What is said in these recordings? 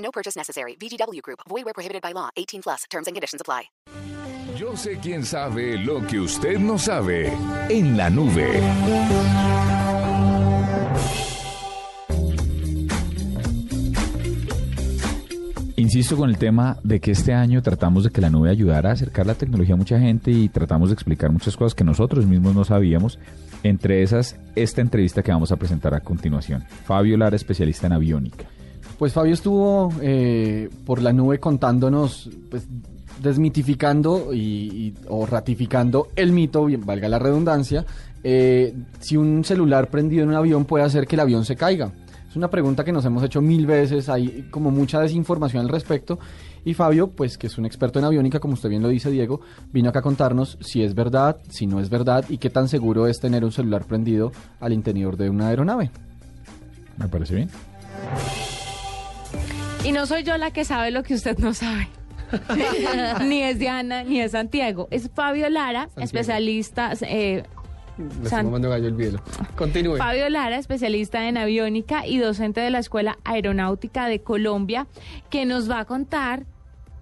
No purchase necessary. VGW Group. Void where prohibited by law. 18 plus. Terms and conditions apply. Yo sé quién sabe lo que usted no sabe en la nube. Insisto con el tema de que este año tratamos de que la nube ayudara a acercar la tecnología a mucha gente y tratamos de explicar muchas cosas que nosotros mismos no sabíamos. Entre esas, esta entrevista que vamos a presentar a continuación. Fabio Lara, especialista en aviónica. Pues Fabio estuvo eh, por la nube contándonos, pues desmitificando y, o ratificando el mito, valga la redundancia, eh, si un celular prendido en un avión puede hacer que el avión se caiga. Es una pregunta que nos hemos hecho mil veces, hay como mucha desinformación al respecto. Y Fabio, pues que es un experto en aviónica, como usted bien lo dice, Diego, vino acá a contarnos si es verdad, si no es verdad y qué tan seguro es tener un celular prendido al interior de una aeronave. ¿Me parece bien? Y no soy yo la que sabe lo que usted no sabe. ni es Diana, ni es Santiago. Es Fabio Lara, especialista. eh, San- gallo el bielo. Continúe. Fabio Lara, especialista en aviónica y docente de la Escuela Aeronáutica de Colombia, que nos va a contar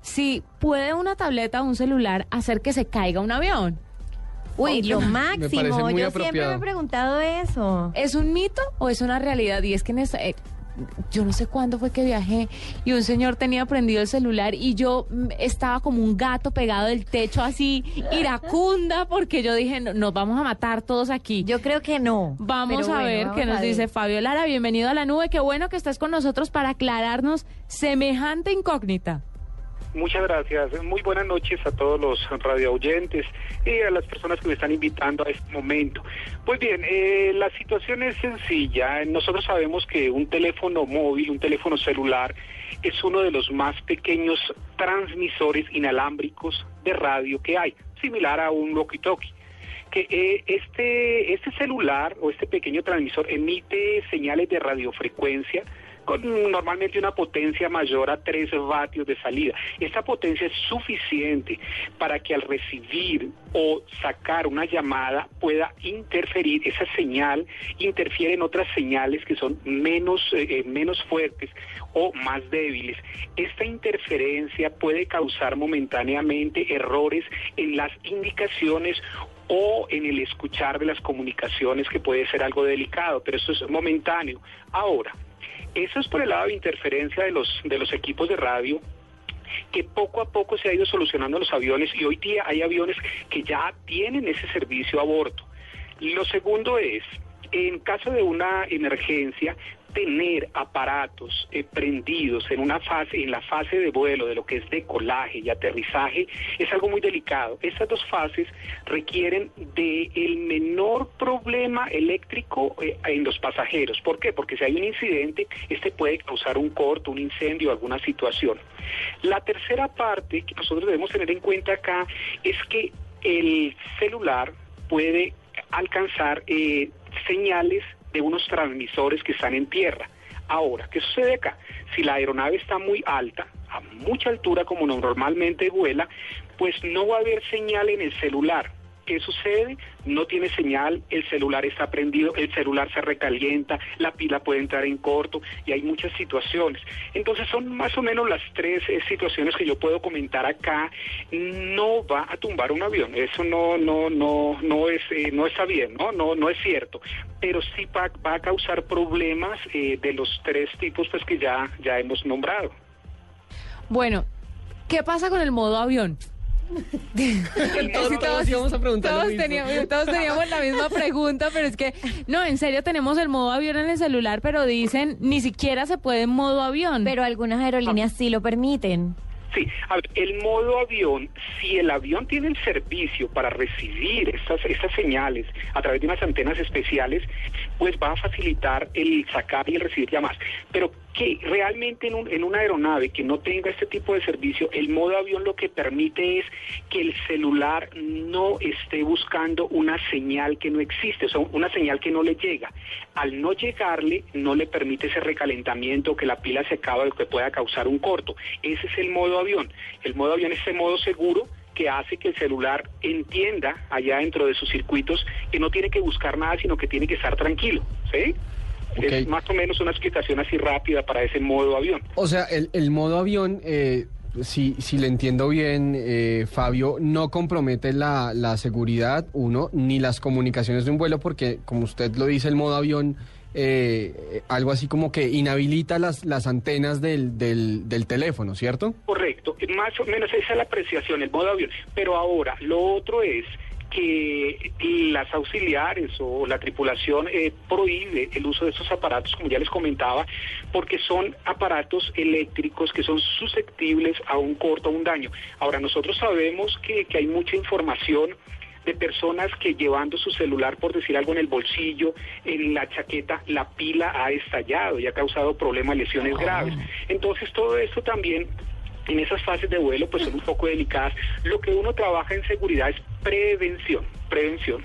si puede una tableta o un celular hacer que se caiga un avión. Uy, lo máximo. Yo siempre me he preguntado eso. ¿Es un mito o es una realidad? Y es que en esta- eh, yo no sé cuándo fue que viajé y un señor tenía prendido el celular y yo mm, estaba como un gato pegado del techo así iracunda porque yo dije, "No, nos vamos a matar todos aquí. Yo creo que no. Vamos a bueno, ver vamos qué nos ver. dice Fabio Lara. Bienvenido a la nube. Qué bueno que estés con nosotros para aclararnos semejante incógnita. Muchas gracias. Muy buenas noches a todos los radio oyentes y a las personas que me están invitando a este momento. Pues bien, eh, la situación es sencilla. Nosotros sabemos que un teléfono móvil, un teléfono celular, es uno de los más pequeños transmisores inalámbricos de radio que hay, similar a un walkie-talkie que eh, este, este celular o este pequeño transmisor emite señales de radiofrecuencia con normalmente una potencia mayor a 3 vatios de salida. Esta potencia es suficiente para que al recibir o sacar una llamada pueda interferir, esa señal interfiere en otras señales que son menos, eh, eh, menos fuertes o más débiles. Esta interferencia puede causar momentáneamente errores en las indicaciones o en el escuchar de las comunicaciones que puede ser algo delicado, pero eso es momentáneo. Ahora, eso es por el lado de interferencia de los, de los equipos de radio que poco a poco se ha ido solucionando los aviones y hoy día hay aviones que ya tienen ese servicio a bordo. Lo segundo es, en caso de una emergencia, tener aparatos eh, prendidos en una fase, en la fase de vuelo de lo que es decolaje y aterrizaje, es algo muy delicado. Estas dos fases requieren de menor problema eléctrico eh, en los pasajeros. ¿Por qué? Porque si hay un incidente, este puede causar un corto, un incendio, alguna situación. La tercera parte que nosotros debemos tener en cuenta acá es que el celular puede alcanzar eh, señales de unos transmisores que están en tierra. Ahora, ¿qué sucede acá? Si la aeronave está muy alta, a mucha altura como normalmente vuela, pues no va a haber señal en el celular. ¿Qué sucede? No tiene señal, el celular está prendido, el celular se recalienta, la pila puede entrar en corto y hay muchas situaciones. Entonces son más o menos las tres eh, situaciones que yo puedo comentar acá. No va a tumbar un avión, eso no no no no es eh, no está bien, no no no es cierto, pero sí va, a causar problemas eh, de los tres tipos pues que ya ya hemos nombrado. Bueno, ¿qué pasa con el modo avión? Todos- todos íbamos a preguntar lo todos mismo. teníamos, todos teníamos la misma pregunta, pero es que, no, en serio tenemos el modo avión en el celular, pero dicen ni siquiera se puede en modo avión. Pero algunas aerolíneas sí lo permiten. Sí, a ver, el modo avión, si el avión tiene el servicio para recibir estas, estas señales a través de unas antenas especiales, pues va a facilitar el sacar y el recibir llamadas. Pero que realmente en, un- en una aeronave que no tenga este tipo de servicio, el modo avión lo que permite es que el celular no esté buscando una señal que no existe, o una señal que no le llega. Al no llegarle, no le permite ese recalentamiento, que la pila se acaba, lo que pueda causar un corto. Ese es el modo avión. El modo avión es ese modo seguro que hace que el celular entienda allá dentro de sus circuitos que no tiene que buscar nada, sino que tiene que estar tranquilo. ¿Sí? Es más o menos una explicación así rápida para ese modo avión. O sea, el, el modo avión, eh, si, si le entiendo bien, eh, Fabio, no compromete la, la seguridad, uno, ni las comunicaciones de un vuelo, porque como usted lo dice, el modo avión, eh, eh, algo así como que inhabilita las, las antenas del, del, del teléfono, ¿cierto? Correcto, más o menos esa es la apreciación, el modo avión. Pero ahora, lo otro es que las auxiliares o la tripulación eh, prohíbe el uso de estos aparatos, como ya les comentaba, porque son aparatos eléctricos que son susceptibles a un corto, a un daño. Ahora, nosotros sabemos que, que hay mucha información de personas que llevando su celular, por decir algo, en el bolsillo, en la chaqueta, la pila ha estallado y ha causado problemas, lesiones graves. Entonces, todo esto también en esas fases de vuelo pues son un poco delicadas. Lo que uno trabaja en seguridad es prevención, prevención.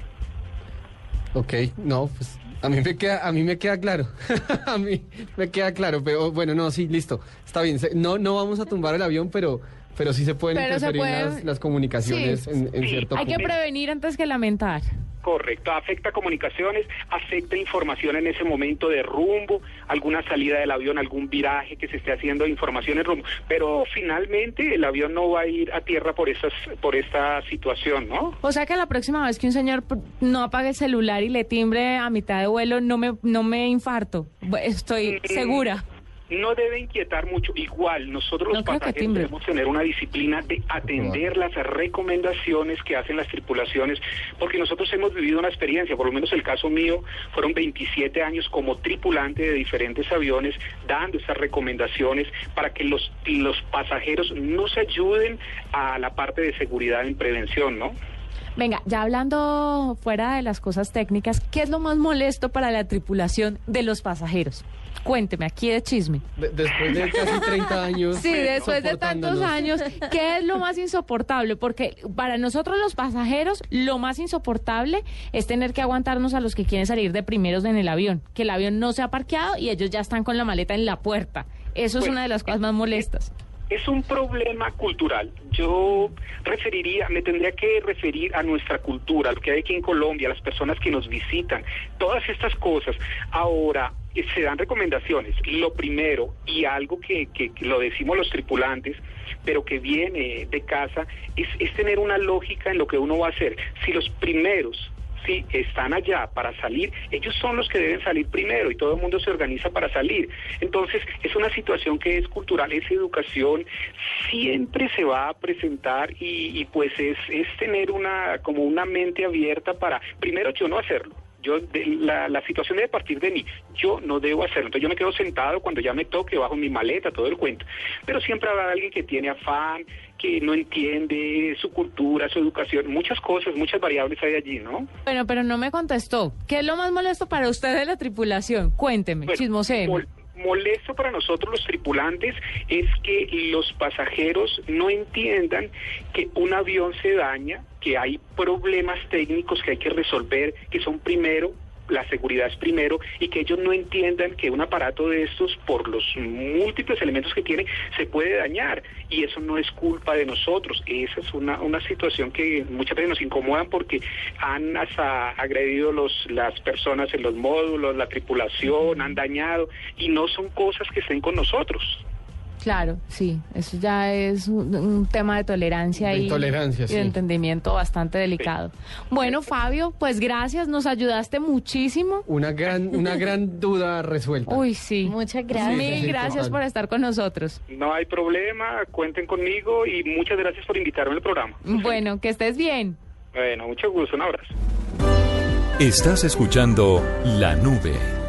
Ok, no, pues a mí me queda, a mí me queda claro. a mí me queda claro, pero bueno, no, sí, listo. Está bien. se- No, no vamos a tumbar el avión, pero, pero sí se pueden Pero se interferir puede- las, las comunicaciones Sí. en, en Sí, cierto Hay que punto. prevenir antes que lamentar. Correcto, afecta comunicaciones, afecta información en ese momento de rumbo, alguna salida del avión, algún viraje que se esté haciendo, información en rumbo. Pero finalmente el avión no va a ir a tierra por, esas, por esta situación, ¿no? O sea que la próxima vez que un señor no apague el celular y le timbre a mitad de vuelo, no me, no me infarto. Estoy Mm, segura. No debe inquietar mucho. Igual, nosotros No los pasajeros debemos tener una disciplina de atender las recomendaciones que hacen las tripulaciones, porque nosotros hemos vivido una experiencia, por lo menos el caso mío, fueron 27 años como tripulante de diferentes aviones, dando esas recomendaciones para que los, los pasajeros nos ayuden a la parte de seguridad en prevención, ¿no? Venga, ya hablando fuera de las cosas técnicas, ¿qué es lo más molesto para la tripulación de los pasajeros? Cuénteme, aquí de chisme. De- después de casi 30 años. Sí, después de tantos años, ¿qué es lo más insoportable? Porque para nosotros los pasajeros, lo más insoportable es tener que aguantarnos a los que quieren salir de primeros en el avión, que el avión no se ha parqueado y ellos ya están con la maleta en la puerta. Eso es una de las cosas más molestas. Es un problema cultural. Yo referiría, me tendría que referir a nuestra cultura, lo que hay aquí en Colombia, a las personas que nos visitan, todas estas cosas. Ahora, se dan recomendaciones. Lo primero, y algo que, que- lo decimos los tripulantes, pero que viene de casa, es, es tener una lógica en lo que uno va a hacer. Si los primeros si están allá para salir, ellos son los que deben salir primero y todo el mundo se organiza para salir. Entonces, es una situación que es cultural, es educación, siempre se va a presentar y, y pues es, es tener una como una mente abierta para, primero yo no hacerlo. Yo, de- la, la situación debe partir de mí. Yo no debo hacerlo. Entonces yo me quedo sentado cuando ya me toque, bajo mi maleta, todo el cuento. Pero siempre habrá alguien que tiene afán, que no entiende su cultura, su educación, muchas cosas, muchas variables hay allí, ¿no? Bueno, pero no me contestó. ¿Qué es lo más molesto para usted de la tripulación? Cuénteme, Bueno, chismosee. molesto para nosotros los tripulantes es que los pasajeros no entiendan que un avión se daña, que hay problemas técnicos que hay que resolver, que son primero la seguridad es primero y que ellos no entiendan que un aparato de estos, por los múltiples elementos que tiene, se puede dañar. Y eso no es culpa de nosotros. Esa es una, una situación que muchas veces nos incomodan porque han hasta agredido los, las personas en los módulos, la tripulación, han dañado y no son cosas que estén con nosotros. Claro, sí, eso ya es un, un tema de tolerancia De y, intolerancia, y sí. de entendimiento bastante delicado. Bueno, Fabio, pues gracias, nos ayudaste muchísimo. Una gran, una gran duda resuelta. Uy, sí. Muchas gracias. Mil sí, gracias por estar con nosotros. No hay problema, cuenten conmigo y muchas gracias por invitarme al programa. Bueno, que estés bien. Bueno, mucho gusto, un abrazo. Estás escuchando La Nube